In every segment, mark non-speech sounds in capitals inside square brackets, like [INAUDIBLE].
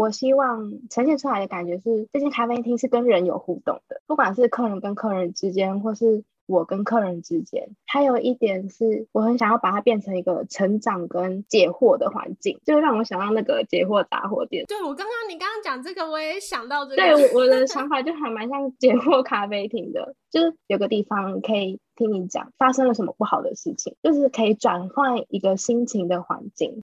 我希望呈现出来的感觉是，这间咖啡厅是跟人有互动的，不管是客人跟客人之间，或是我跟客人之间。还有一点是，我很想要把它变成一个成长跟解惑的环境，就是让我想到那个解惑杂货店。对，我刚刚你刚刚讲这个，我也想到这个。对，我的 [LAUGHS] 想法就还蛮像解惑咖啡厅的，就是有个地方可以听你讲发生了什么不好的事情，就是可以转换一个心情的环境。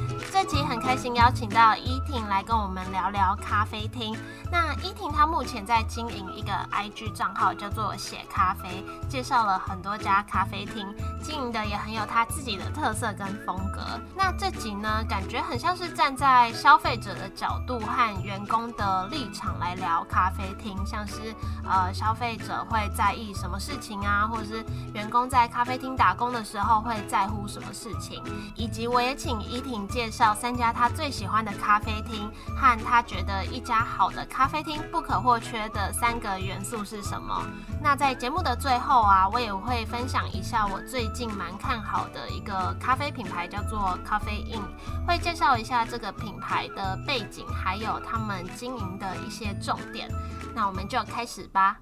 这集很开心邀请到依婷来跟我们聊聊咖啡厅。那依婷她目前在经营一个 IG 账号，叫做写咖啡，介绍了很多家咖啡厅，经营的也很有她自己的特色跟风格。那这集呢，感觉很像是站在消费者的角度和员工的立场来聊咖啡厅，像是呃消费者会在意什么事情啊，或者是员工在咖啡厅打工的时候会在乎什么事情，以及我也请依婷介绍。三家他最喜欢的咖啡厅，和他觉得一家好的咖啡厅不可或缺的三个元素是什么？那在节目的最后啊，我也会分享一下我最近蛮看好的一个咖啡品牌，叫做 Coffee In，会介绍一下这个品牌的背景，还有他们经营的一些重点。那我们就开始吧。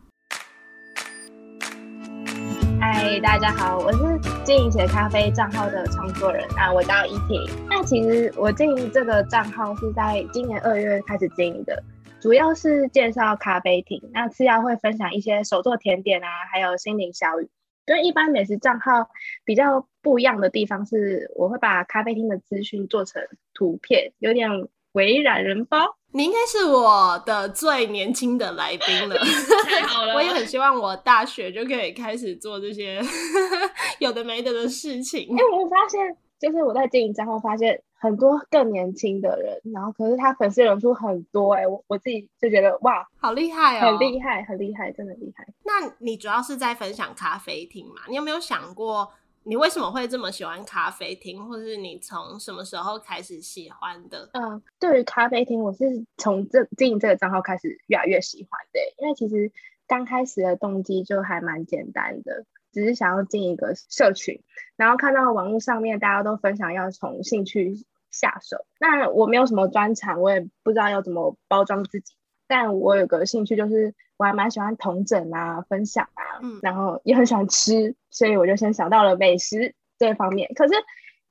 嗨，大家好，我是经营写咖啡账号的创作人啊，我叫依婷。那其实我经营这个账号是在今年二月开始经营的，主要是介绍咖啡厅，那次要会分享一些手作甜点啊，还有心灵小语。跟一般美食账号比较不一样的地方是，我会把咖啡厅的资讯做成图片，有点伪懒人包。你应该是我的最年轻的来宾了，[LAUGHS] 太好了！我也很希望我大学就可以开始做这些 [LAUGHS] 有的没的的事情。因为我发现，就是我在经营账号发现很多更年轻的人，然后可是他粉丝人数很多哎、欸，我我自己就觉得哇，好厉害哦，很厉害，很厉害，真的厉害。那你主要是在分享咖啡厅嘛？你有没有想过？你为什么会这么喜欢咖啡厅，或是你从什么时候开始喜欢的？嗯，对于咖啡厅，我是从这经营这个账号开始越来越喜欢的。因为其实刚开始的动机就还蛮简单的，只是想要进一个社群，然后看到网络上面大家都分享要从兴趣下手，那我没有什么专长，我也不知道要怎么包装自己。但我有个兴趣，就是我还蛮喜欢同整啊、分享啊，嗯，然后也很喜欢吃，所以我就先想到了美食这方面。可是，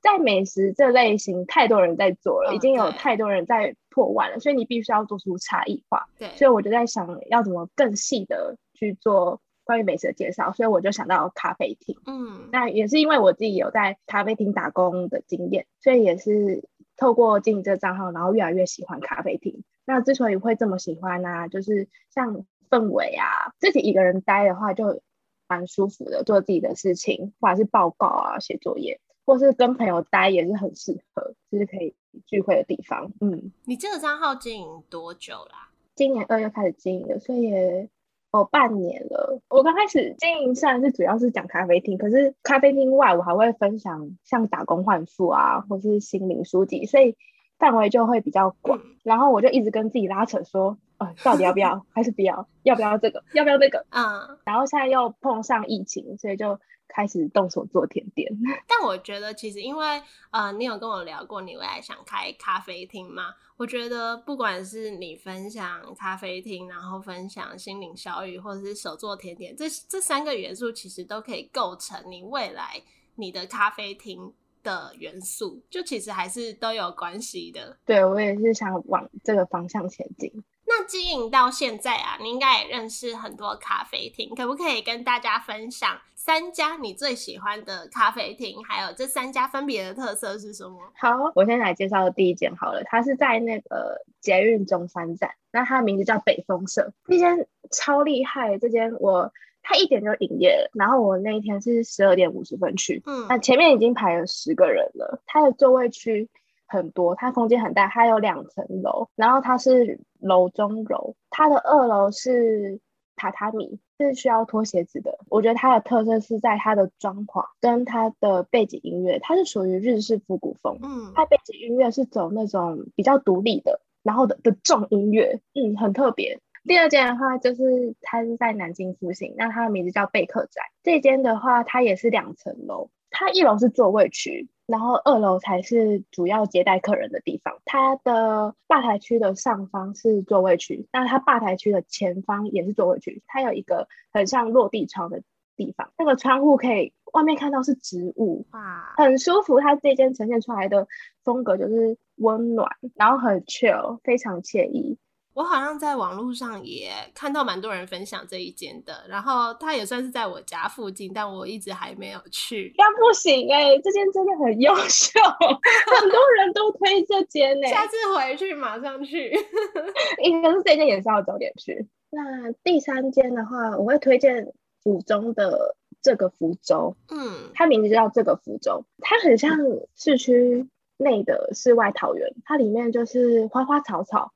在美食这类型，太多人在做了，哦，已经有太多人在破万了，所以你必须要做出差异化。对，所以我就在想要怎么更细的去做关于美食的介绍，所以我就想到咖啡厅。嗯，那也是因为我自己有在咖啡厅打工的经验，所以也是透过经营这个账号，然后越来越喜欢咖啡厅。那之所以会这么喜欢呢、啊，就是像氛围啊，自己一个人待的话就蛮舒服的，做自己的事情，或者是报告啊、写作业，或是跟朋友待也是很适合，就是可以聚会的地方。嗯，你这个账号经营多久啦？今年二月开始经营的，所以也有半年了。我刚开始经营虽然是主要是讲咖啡厅，可是咖啡厅外我还会分享像打工换宿啊，或是心灵书籍，所以。范围就会比较广，嗯，然后我就一直跟自己拉扯说，呃，到底要不要，还是不要？要不要这个？要不要那个？嗯，然后现在又碰上疫情，所以就开始动手做甜点。[LAUGHS] 但我觉得其实因为呃，你有跟我聊过你未来想开咖啡厅吗？我觉得不管是你分享咖啡厅，然后分享心灵小语，或者是手做甜点，这这三个元素其实都可以构成你未来你的咖啡厅的元素，就其实还是都有关系的。对，我也是想往这个方向前进。那经营到现在啊，你应该也认识很多咖啡厅，可不可以跟大家分享三家你最喜欢的咖啡厅？还有这三家分别的特色是什么？好，我先来介绍第一间好了，它是在那个捷运中山站，那它的名字叫北风社，这间超厉害，这间我。他一点就营业了，然后我那一天是十二点五十分去，嗯，那前面已经排了十个人了。他的座位区很多，它空间很大，它有两层楼，然后它是楼中楼，它的二楼是榻榻米，是需要脱鞋子的。我觉得它的特色是在它的装潢跟它的背景音乐，它是属于日式复古风，嗯，它背景音乐是走那种比较独立的。然后的的重音乐，嗯，很特别。第二间的话，就是它是在南京复兴，那它的名字叫贝克宅。这间的话，它也是两层楼，它一楼是座位区，然后二楼才是主要接待客人的地方。它的吧台区的上方是座位区，那它吧台区的前方也是座位区。它有一个很像落地窗的地方，那个窗户可以外面看到是植物，哇，很舒服。它这间呈现出来的风格就是温暖，然后很 chill，非常惬意。我好像在网络上也看到蛮多人分享这一间的，然后它也算是在我家附近，但我一直还没有去。那不行哎、欸，这间真的很优秀，很多人都推这间呢、[LAUGHS] 欸。下次回去马上去，[LAUGHS] 应该是这间也是要早点去。那第三间的话，我会推荐府中的这个福州，嗯，它名字叫这个福州，它很像市区内的世外桃源，它里面就是花花草草。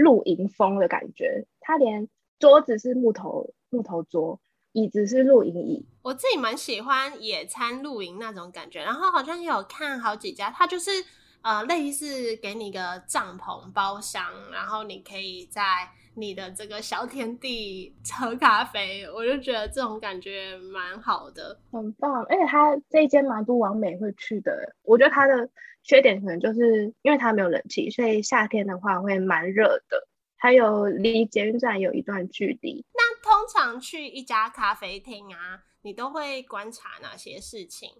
露营风的感觉，它连桌子是木头木头桌，椅子是露营椅。我自己蛮喜欢野餐露营那种感觉，然后好像也有看好几家，它就是呃类似给你个帐篷包厢，然后你可以在你的这个小天地喝咖啡，我就觉得这种感觉蛮好的，很棒。而且它这一间蛮多网美会去的，我觉得它的。缺点可能就是因为它没有冷气，所以夏天的话会蛮热的。还有离捷运站有一段距离。那通常去一家咖啡厅啊，你都会观察哪些事情？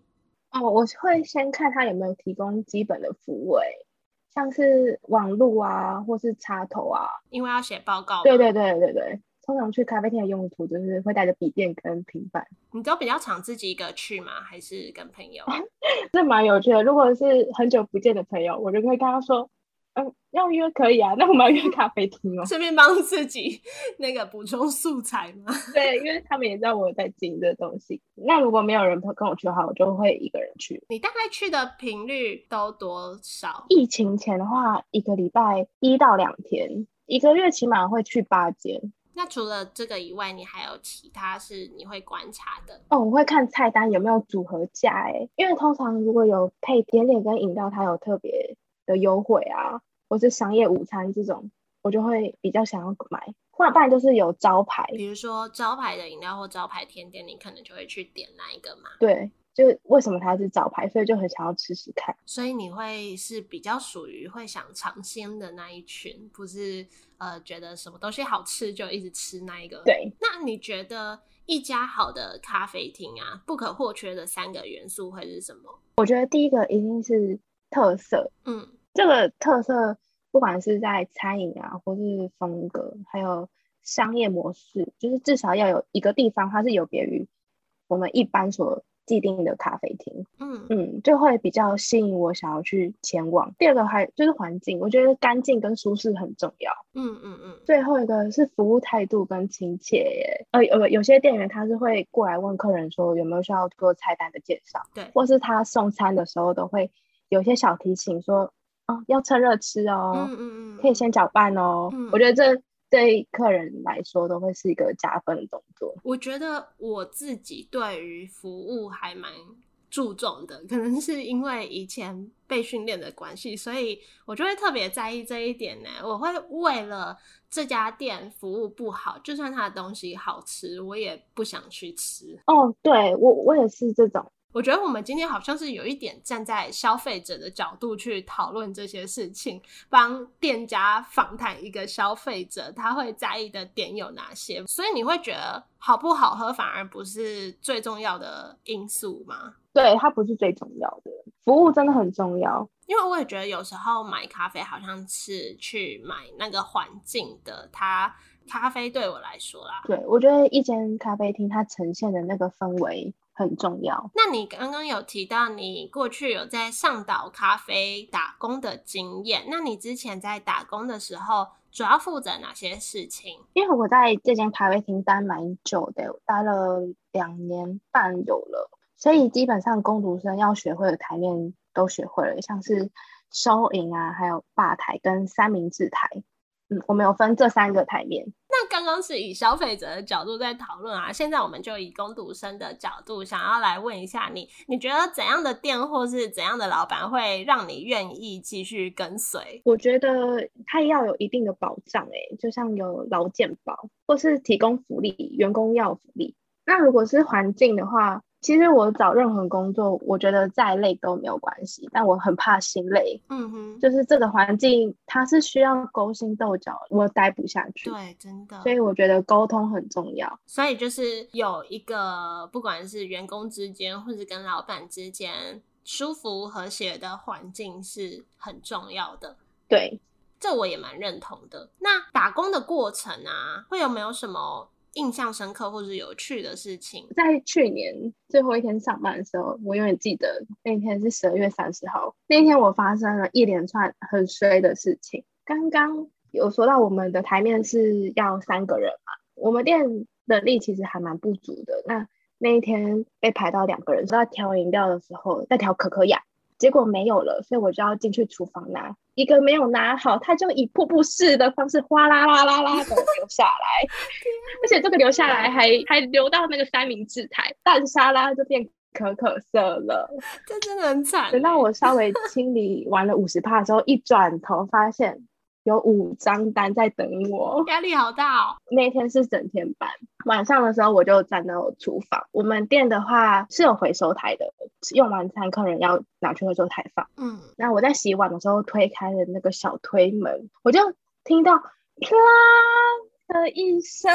哦，我会先看他有没有提供基本的服务，像是网路啊，或是插头啊，因为要写报告。对对对对对。通常去咖啡厅的用途就是会带着笔电跟平板。你都比较常自己一个去吗？还是跟朋友？[LAUGHS] 这蛮有趣的。如果是很久不见的朋友，我就会跟他说：“嗯，要约可以啊，那我们要约咖啡厅哦。[LAUGHS] ”顺便帮自己那个补充素材嘛。[LAUGHS] 对，因为他们也知道我在经营这东西。那如果没有人跟我去的话，我就会一个人去。你大概去的频率都多少？疫情前的话，一个礼拜一到两天，一个月起码会去八间。那除了这个以外，你还有其他是你会观察的？哦，我会看菜单有没有组合价，哎，因为通常如果有配甜点跟饮料，它有特别的优惠啊，或是商业午餐这种，我就会比较想要买。或者不然就是有招牌，比如说招牌的饮料或招牌甜点，你可能就会去点那一个嘛。对。就为什么它是早牌，所以就很想要吃吃看。所以你会是比较属于会想尝鲜的那一群，不是呃觉得什么东西好吃就一直吃那一个。对。那你觉得一家好的咖啡厅啊，不可或缺的三个元素会是什么？我觉得第一个一定是特色。嗯，这个特色不管是在餐饮啊，或是风格，还有商业模式，就是至少要有一个地方它是有别于我们一般所。既定的咖啡厅，嗯嗯，就会比较吸引我想要去前往。第二个还就是环境，我觉得干净跟舒适很重要。嗯嗯嗯。最后一个是服务态度跟亲切耶。呃呃，有些店员他是会过来问客人说有没有需要做菜单的介绍，对，或是他送餐的时候都会有些小提醒说，哦，要趁热吃哦，嗯嗯嗯，可以先搅拌哦。嗯，我觉得这。对客人来说都会是一个加分的动作。我觉得我自己对于服务还蛮注重的，可能是因为以前被训练的关系，所以我就会特别在意这一点呢。我会为了这家店服务不好，就算他的东西好吃，我也不想去吃。哦，对，我我也是这种。我觉得我们今天好像是有一点站在消费者的角度去讨论这些事情，帮店家访谈一个消费者，他会在意的点有哪些？所以你会觉得好不好喝反而不是最重要的因素吗？对，它不是最重要的，服务真的很重要。因为我也觉得有时候买咖啡好像是去买那个环境的，它咖啡对我来说啦，对，我觉得一间咖啡厅它呈现的那个氛围。很重要。那你刚刚有提到你过去有在上岛咖啡打工的经验，那你之前在打工的时候主要负责哪些事情？因为我在这间咖啡厅待蛮久的，待了两年半有了，所以基本上工读生要学会的台面都学会了，像是收银啊，还有吧台跟三明治台。嗯，我们有分这三个台面。那刚刚是以消费者的角度在讨论啊，现在我们就以工读生的角度，想要来问一下你，你觉得怎样的店或是怎样的老板会让你愿意继续跟随？我觉得他要有一定的保障，欸，诶，就像有劳健保，或是提供福利，员工要福利。那如果是环境的话，其实我找任何工作，我觉得再累都没有关系，但我很怕心累。嗯哼，就是这个环境它是需要勾心斗角，我待不下去。对，真的。所以我觉得沟通很重要。所以就是有一个，不管是员工之间，或是跟老板之间，舒服和谐的环境是很重要的。对，这我也蛮认同的。那打工的过程啊，会有没有什么？印象深刻或者有趣的事情，在去年最后一天上班的时候，我永远记得那一天是十二月三十号。那一天我发生了一连串很衰的事情。刚刚有说到我们的台面是要三个人嘛，我们店能力其实还蛮不足的。那那一天被排到两个人，说要调饮料的时候，在调可可雅。结果没有了，所以我就要进去厨房拿。一个没有拿好，它就以瀑布式的方式哗啦啦啦啦的流下来，[LAUGHS] 而且这个流下来还还流到那个三明治台，蛋沙拉就变可可色了。这真的很惨。等到我稍微清理完了五十帕的时候，一转头发现。有五张单在等我，压力好大哦。那天是整天班，晚上的时候我就站到厨房。我们店的话是有回收台的，用完餐客人要拿去回收台放。嗯，那我在洗碗的时候推开了那个小推门，我就听到啪的一声，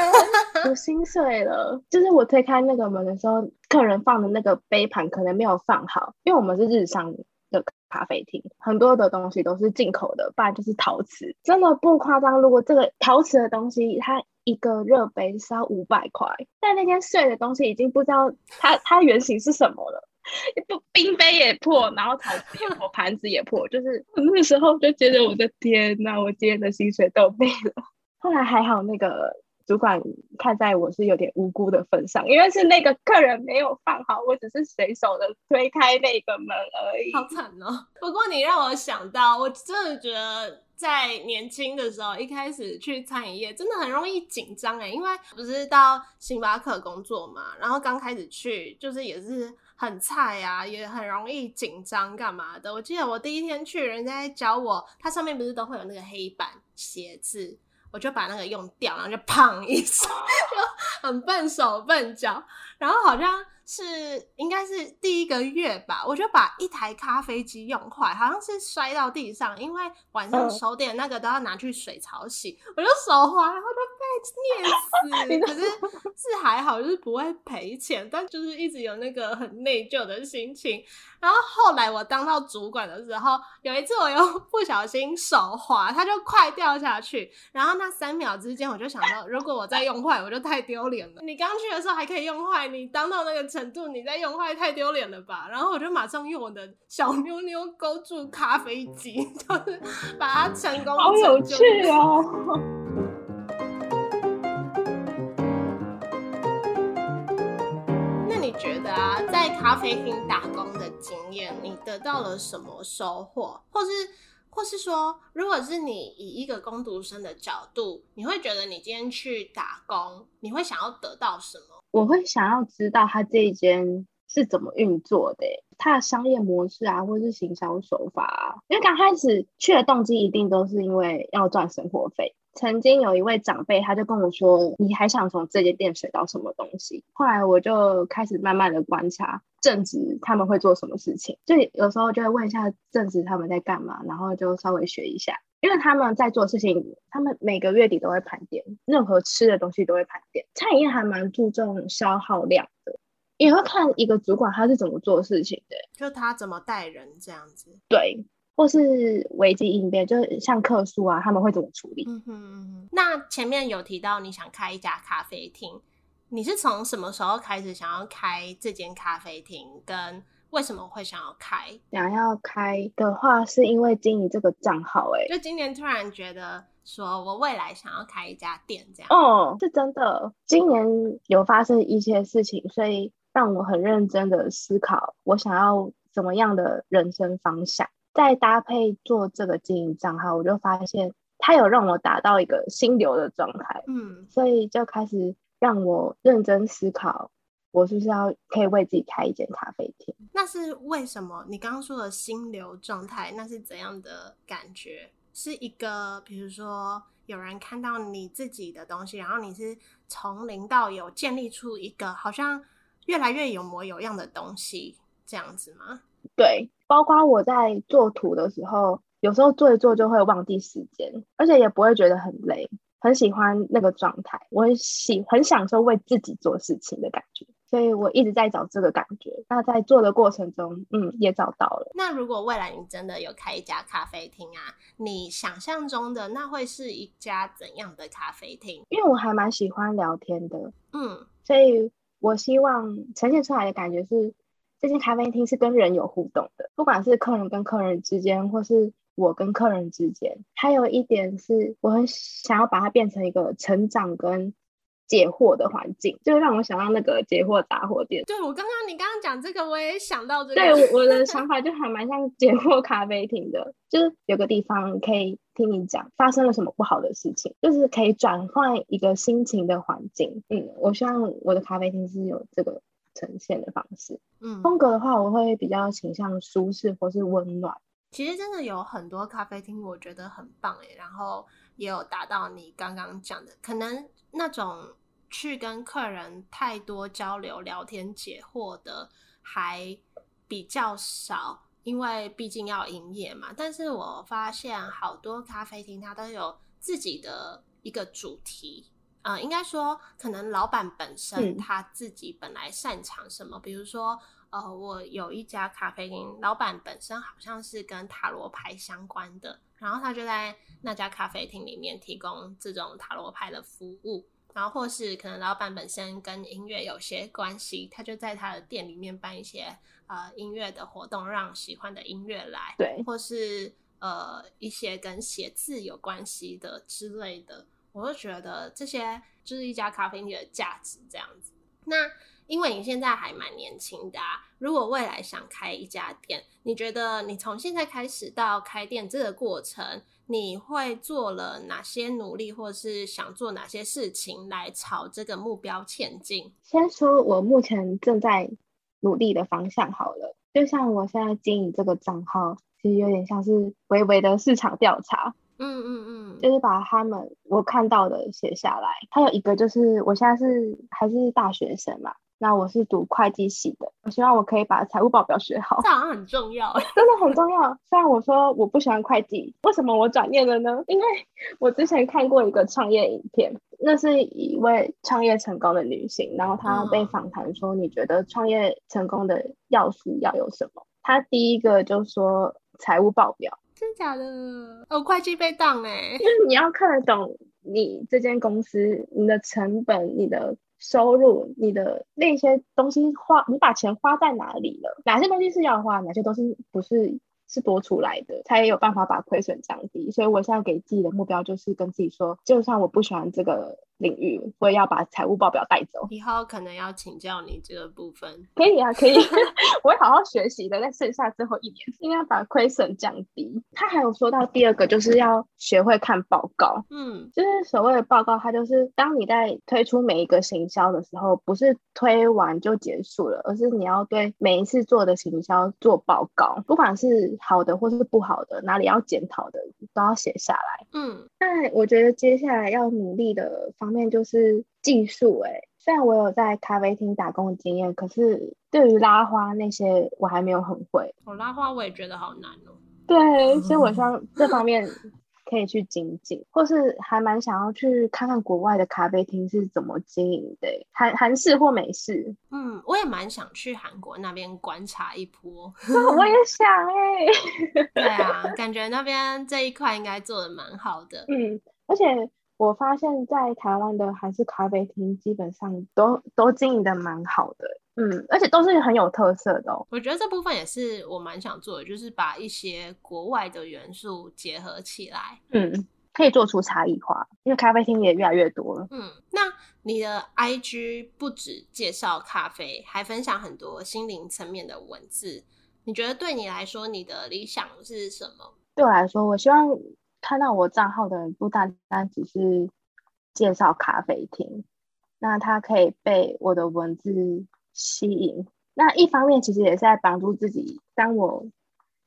我心碎了。就是我推开那个门的时候，客人放的那个杯盘可能没有放好，因为我们是日商的咖啡厅，很多的东西都是进口的，不然就是陶瓷，真的不夸张。如果这个陶瓷的东西，它一个热杯是要五百块，但那天碎的东西已经不知道它它原型是什么了，不冰杯也破，然后陶瓷也破，盘子也破，就是那时候就觉得我的天呐，我今天的薪水都没了。后来还好那个。主管看在我是有点无辜的份上，因为是那个客人没有放好，我只是随手的推开那个门而已。好惨哦！不过你让我想到，我真的觉得在年轻的时候，一开始去餐饮业真的很容易紧张哎，因为不是到星巴克工作嘛，然后刚开始去就是也是很菜啊，也很容易紧张干嘛的。我记得我第一天去，人家教我，它上面不是都会有那个黑板写字。我就把那个用掉，然后就胖一声，[LAUGHS] 就很笨手笨脚，然后好像是应该是第一个月吧，我就把一台咖啡机用坏，好像是摔到地上，因为晚上手点那个都要拿去水槽洗，我就手滑，然后就被 [LAUGHS] 捏死。可是是还好，就是不会赔钱，但就是一直有那个很内疚的心情。然后后来我当到主管的时候，有一次我又不小心手滑，它就快掉下去。然后那三秒之间，我就想到，如果我再用坏，我就太丢脸了。你刚去的时候还可以用坏，你当到那个程度，你再用坏太丢脸了吧？然后我就马上用我的小妞妞勾住咖啡机，[LAUGHS] 就是把它成功。好有趣哦！[LAUGHS] 那你觉得啊，在咖啡厅打工的经验，你得到了什么收获，或是？或是说，如果是你以一个工读生的角度，你会觉得你今天去打工，你会想要得到什么？我会想要知道他这一间是怎么运作的，他的商业模式啊，或是行销手法啊。因为刚开始去的动机一定都是因为要赚生活费。曾经有一位长辈，他就跟我说：“你还想从这间店学到什么东西？”后来我就开始慢慢的观察正职他们会做什么事情，就有时候就会问一下正职他们在干嘛，然后就稍微学一下，因为他们在做事情，他们每个月底都会盘点，任何吃的东西都会盘点。餐饮业还蛮注重消耗量的，也会看一个主管他是怎么做事情的，就他怎么带人这样子。对。或是危机应变，就是像客诉啊，他们会怎么处理？嗯哼嗯哼。那前面有提到你想开一家咖啡厅，你是从什么时候开始想要开这间咖啡厅？跟为什么会想要开？想要开的话，是因为经营这个账号，哎，就今年突然觉得说我未来想要开一家店，这样。哦，是真的。今年有发生一些事情，所以让我很认真的思考，我想要怎么样的人生方向。再搭配做这个经营账号，我就发现它有让我达到一个心流的状态，嗯，所以就开始让我认真思考，我是不是要可以为自己开一间咖啡厅？那是为什么？你刚刚说的心流状态，那是怎样的感觉？是一个，比如说有人看到你自己的东西，然后你是从零到有建立出一个好像越来越有模有样的东西，这样子吗？对，包括我在做图的时候，有时候做一做就会忘记时间，而且也不会觉得很累，很喜欢那个状态，我很喜很享受为自己做事情的感觉。所以我一直在找这个感觉，那在做的过程中，嗯，也找到了。那如果未来你真的有开一家咖啡厅啊，你想象中的那会是一家怎样的咖啡厅？因为我还蛮喜欢聊天的，嗯，所以我希望呈现出来的感觉是，这间咖啡厅是跟人有互动的，不管是客人跟客人之间，或是我跟客人之间。还有一点是，我很想要把它变成一个成长跟。解惑的环境，就让我想到那个解惑杂货店。对，我刚刚你刚刚讲这个，我也想到这个。对，我我的 [LAUGHS] 想法就还蛮像解惑咖啡厅的，就是有个地方可以听你讲发生了什么不好的事情，就是可以转换一个心情的环境。嗯，我希望我的咖啡厅是有这个呈现的方式。嗯，风格的话，我会比较倾向舒适或是温暖。其实真的有很多咖啡厅，我觉得很棒诶，然后也有达到你刚刚讲的，可能那种去跟客人太多交流、聊天、解惑的还比较少，因为毕竟要营业嘛。但是我发现好多咖啡厅它都有自己的一个主题，呃，应该说可能老板本身他自己本来擅长什么，嗯、比如说。呃，我有一家咖啡厅，老板本身好像是跟塔罗牌相关的，然后他就在那家咖啡厅里面提供这种塔罗牌的服务，然后或是可能老板本身跟音乐有些关系，他就在他的店里面办一些呃音乐的活动，让喜欢的音乐来，对，或是呃一些跟写字有关系的之类的，我就觉得这些就是一家咖啡厅的价值这样子。那因为你现在还蛮年轻的啊，如果未来想开一家店，你觉得你从现在开始到开店这个过程，你会做了哪些努力，或是想做哪些事情来朝这个目标前进？先说我目前正在努力的方向好了，就像我现在经营这个账号，其实有点像是微微的市场调查，嗯嗯嗯，就是把他们我看到的写下来。还有一个就是我现在是还是大学生嘛。那我是读会计系的，我希望我可以把财务报表学好，这好像很重要，[LAUGHS] 真的很重要。虽然我说我不喜欢会计，为什么我转念了呢？因为 [LAUGHS] 我之前看过一个创业影片，那是一位创业成功的女性，然后她被访谈说，你觉得创业成功的要素要有什么？她第一个就说财务报表，真假的？哦，会计被当哎，就 [LAUGHS] 是你要看得懂你这间公司，你的成本，你的。收入，你的那些东西花，你把钱花在哪里了？哪些东西是要花，哪些东西不是？是多出来的，才有办法把亏损降低。所以我现在给自己的目标就是跟自己说，就算我不喜欢这个领域，我也要把财务报表带走。以后可能要请教你这个部分。可以啊，可以，[LAUGHS] [LAUGHS] 我会好好学习的。在剩下最后一年，应该把亏损降低。他还有说到第二个，就是要学会看报告。嗯，就是所谓的报告，它就是当你在推出每一个行销的时候，不是推完就结束了，而是你要对每一次做的行销做报告，不管是。好的，或是不好的，哪里要检讨的，都要写下来。嗯，那我觉得接下来要努力的方面就是技术。哎，虽然我有在咖啡厅打工的经验，可是对于拉花那些我还没有很会。我拉花我也觉得好难哦。对，所以我希望这方面。可以去精进，或是还蛮想要去看看国外的咖啡厅是怎么经营的，韩韩式或美式。嗯，我也蛮想去韩国那边观察一波。我也想哎、欸。对啊，[LAUGHS] 感觉那边这一块应该做的蛮好的。嗯，而且我发现，在台湾的韩式咖啡厅基本上都都经营的蛮好的。嗯，而且都是很有特色的哦。我觉得这部分也是我蛮想做的，就是把一些国外的元素结合起来。嗯，可以做出差异化，因为咖啡厅也越来越多了。嗯，那你的 IG 不只介绍咖啡，还分享很多心灵层面的文字。你觉得对你来说，你的理想是什么？对我来说，我希望看到我账号的人不单单只是介绍咖啡厅，那他可以被我的文字吸引。那一方面其实也是在帮助自己，当我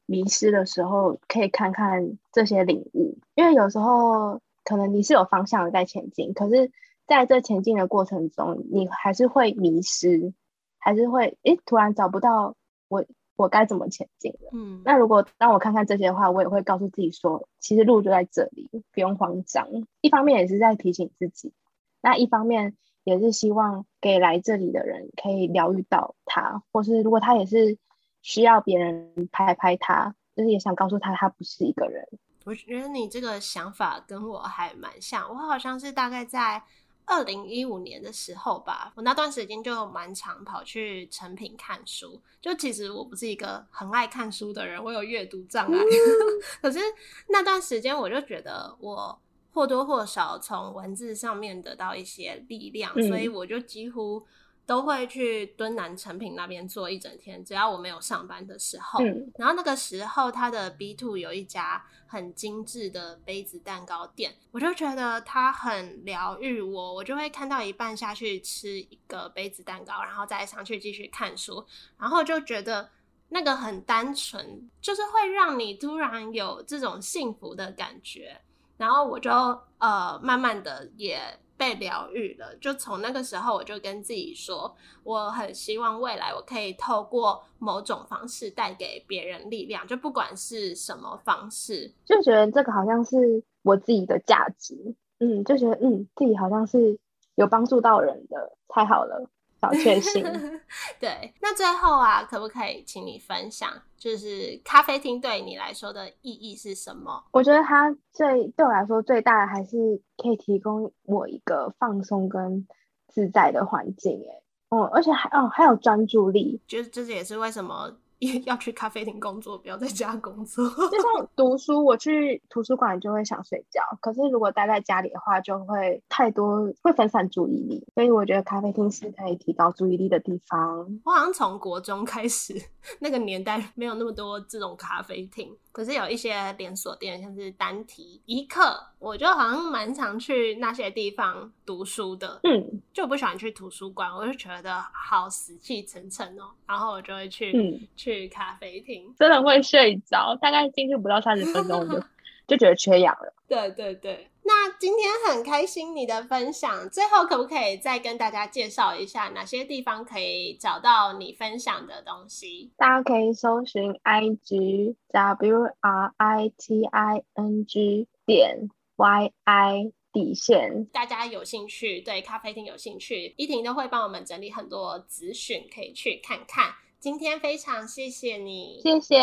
迷失的时候，可以看看这些领悟。因为有时候可能你是有方向的在前进，可是在这前进的过程中，你还是会迷失，还是会诶突然找不到我我该怎么前进的。嗯，那如果让我看看这些的话，我也会告诉自己说，其实路就在这里，不用慌张。一方面也是在提醒自己，那一方面。也是希望给来这里的人可以疗愈到他，或是如果他也是需要别人拍拍他，就是也想告诉他他不是一个人。我觉得你这个想法跟我还蛮像，我好像是大概在二零一五年的时候吧，我那段时间就蛮常跑去诚品看书。就其实我不是一个很爱看书的人，我有阅读障碍，嗯、[LAUGHS] 可是那段时间我就觉得我。或多或少从文字上面得到一些力量，嗯、所以我就几乎都会去敦南成品那边坐一整天，只要我没有上班的时候。嗯、然后那个时候，他的 B two 有一家很精致的杯子蛋糕店，我就觉得它很疗愈我，我就会看到一半下去吃一个杯子蛋糕，然后再上去继续看书，然后就觉得那个很单纯，就是会让你突然有这种幸福的感觉。然后我就呃慢慢的也被疗愈了，就从那个时候我就跟自己说，我很希望未来我可以透过某种方式带给别人力量，就不管是什么方式，就觉得这个好像是我自己的价值，嗯，就觉得嗯自己好像是有帮助到人的，太好了。小确幸，[LAUGHS] 对。那最后啊，可不可以请你分享，就是咖啡厅对你来说的意义是什么？我觉得它最对我来说最大的还是可以提供我一个放松跟自在的环境，哎，嗯，而且还哦还有专注力，就是这也是为什么。要去咖啡厅工作，不要在家工作。就像读书，我去图书馆就会想睡觉，可是如果待在家里的话，就会太多，会分散注意力。所以我觉得咖啡厅是可以提高注意力的地方。我好像从国中开始，[LAUGHS] 那个年代没有那么多这种咖啡厅。可是有一些连锁店，像是单体、一刻，我就好像蛮常去那些地方读书的。嗯，就不喜欢去图书馆，我就觉得好死气沉沉哦。然后我就会去、嗯、去咖啡厅，真的会睡着，大概进去不到三十分钟就 [LAUGHS] 就觉得缺氧了。对对对。那今天很开心你的分享，最后可不可以再跟大家介绍一下哪些地方可以找到你分享的东西？大家可以搜寻 IG W R I T I N G 点 Y I 底线。大家有兴趣，对咖啡厅有兴趣，依婷都会帮我们整理很多资讯，可以去看看。今天非常谢谢你，谢谢，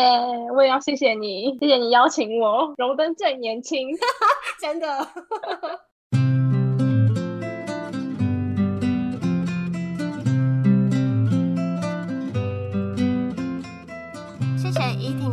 我也要谢谢你，谢谢你邀请我，荣登最年轻，[LAUGHS] 真的。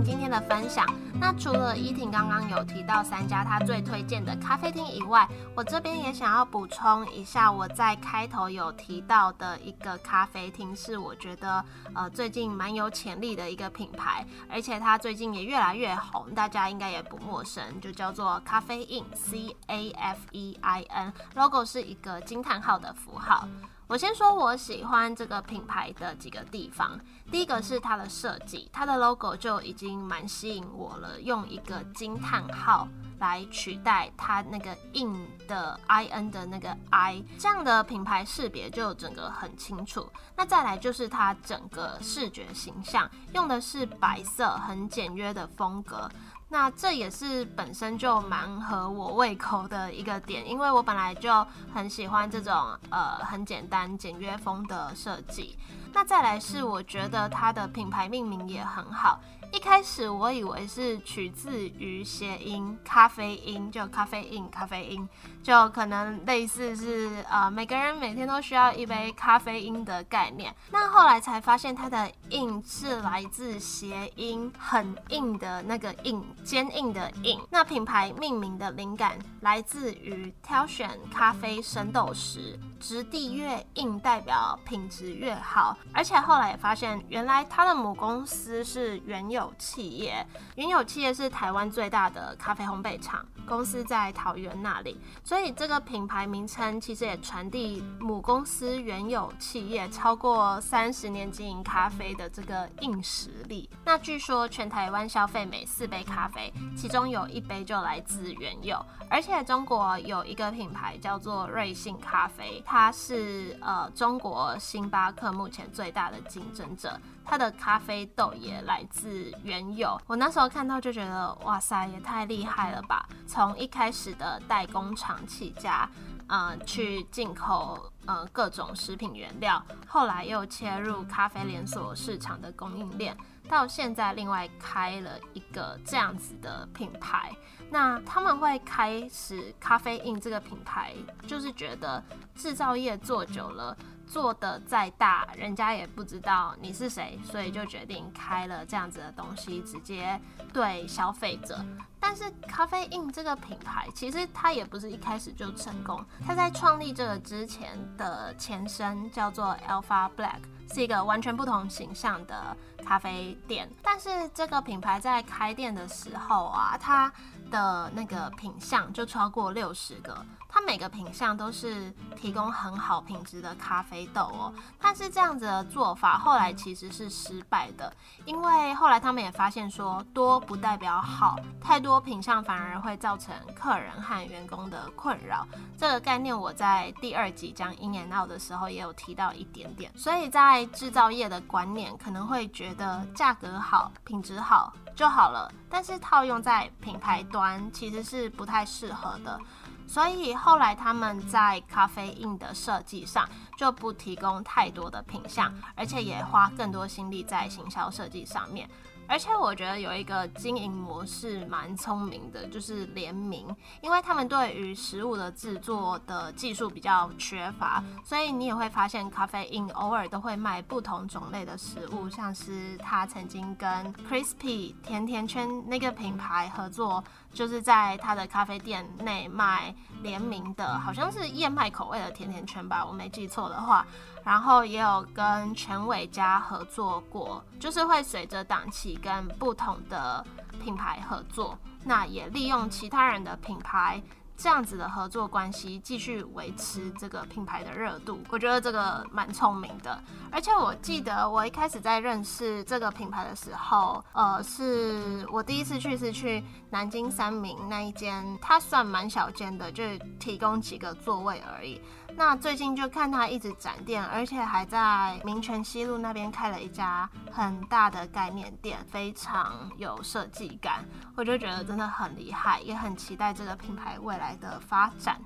今天的分享。那除了依婷刚刚有提到三家她最推荐的咖啡厅以外，我这边也想要补充一下，我在开头有提到的一个咖啡厅，是我觉得呃最近蛮有潜力的一个品牌，而且它最近也越来越红，大家应该也不陌生，就叫做咖啡 in，C A F E I N，logo 是一个惊叹号的符号。我先说我喜欢这个品牌的几个地方。第一个是它的设计，它的 logo 就已经蛮吸引我了，用一个惊叹号来取代它那个 in 的 i n 的那个 i，这样的品牌识别就整个很清楚。那再来就是它整个视觉形象，用的是白色，很简约的风格。那这也是本身就蛮合我胃口的一个点，因为我本来就很喜欢这种呃很简单简约风的设计。那再来是我觉得它的品牌命名也很好。一开始我以为是取自于谐音咖啡因，就咖啡因咖啡因，就可能类似是呃每个人每天都需要一杯咖啡因的概念。那后来才发现它的硬是来自谐音很硬的那个硬坚硬的硬。那品牌命名的灵感来自于挑选咖啡生豆时，质地越硬代表品质越好。而且后来也发现，原来它的母公司是原有企业，原有企业是台湾最大的咖啡烘焙厂，公司在桃园那里，所以这个品牌名称其实也传递母公司原有企业超过三十年经营咖啡的这个硬实力。那据说全台湾消费每四杯咖啡，其中有一杯就来自原有。而且中国有一个品牌叫做瑞幸咖啡，是呃中国星巴克目前最大的竞争者，它的咖啡豆也来自原有。我那时候看到就觉得，哇塞，也太厉害了吧！从一开始的代工厂起家。呃，去进口呃各种食品原料，后来又切入咖啡连锁市场的供应链，到现在另外开了一个这样子的品牌。那他们会开始咖啡印这个品牌，就是觉得制造业做久了。做的再大，人家也不知道你是谁，所以就决定开了这样子的东西，直接对消费者。但是咖啡印这个品牌，其实它也不是一开始就成功。它在创立这个之前的前身叫做 Alpha Black，是一个完全不同形象的咖啡店。但是这个品牌在开店的时候啊，它的那个品相就超过六十个。它每个品相都是提供很好品质的咖啡豆哦，但是这样子的做法后来其实是失败的，因为后来他们也发现说，多不代表好，太多品相反而会造成客人和员工的困扰。这个概念我在第二集讲 In and Out 的时候也有提到一点点，所以在制造业的观念可能会觉得价格好、品质好就好了，但是套用在品牌端其实是不太适合的。所以后来他们在咖啡印的设计上就不提供太多的品相，而且也花更多心力在行销设计上面。而且我觉得有一个经营模式蛮聪明的，就是联名，因为他们对于食物的制作的技术比较缺乏，所以你也会发现咖啡因偶尔都会卖不同种类的食物，像是他曾经跟 Crispy 甜甜圈那个品牌合作，就是在他的咖啡店内卖联名的，好像是燕麦口味的甜甜圈吧，我没记错的话。然后也有跟全伟家合作过，就是会随着档期跟不同的品牌合作，那也利用其他人的品牌。这样子的合作关系继续维持这个品牌的热度，我觉得这个蛮聪明的。而且我记得我一开始在认识这个品牌的时候，呃，是我第一次去是去南京三明那一间，它算蛮小间的，就提供几个座位而已。那最近就看他一直展店，而且还在民权西路那边开了一家很大的概念店，非常有设计感，我就觉得真的很厉害，也很期待这个品牌未来的发展。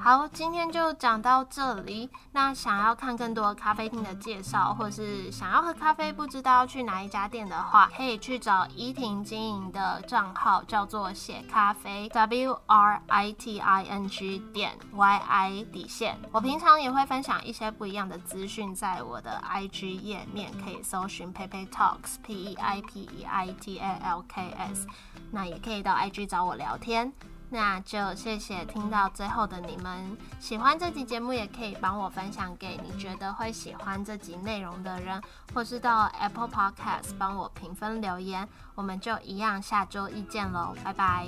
好，今天就讲到这里。那想要看更多咖啡厅的介绍，或是想要喝咖啡不知道去哪一家店的话，可以去找依婷经营的账号，叫做写咖啡 W R I T I N G 点 Y I 底线。我平常也会分享一些不一样的资讯，在我的 I G 页面可以搜寻 Peipei Talks P E I P E I T A L K S。那也可以到 I G 找我聊天。那就谢谢听到最后的你们，喜欢这集节目也可以帮我分享给你觉得会喜欢这集内容的人，或是到 Apple Podcast 帮我评分留言，我们就一样下周一见喽，拜拜。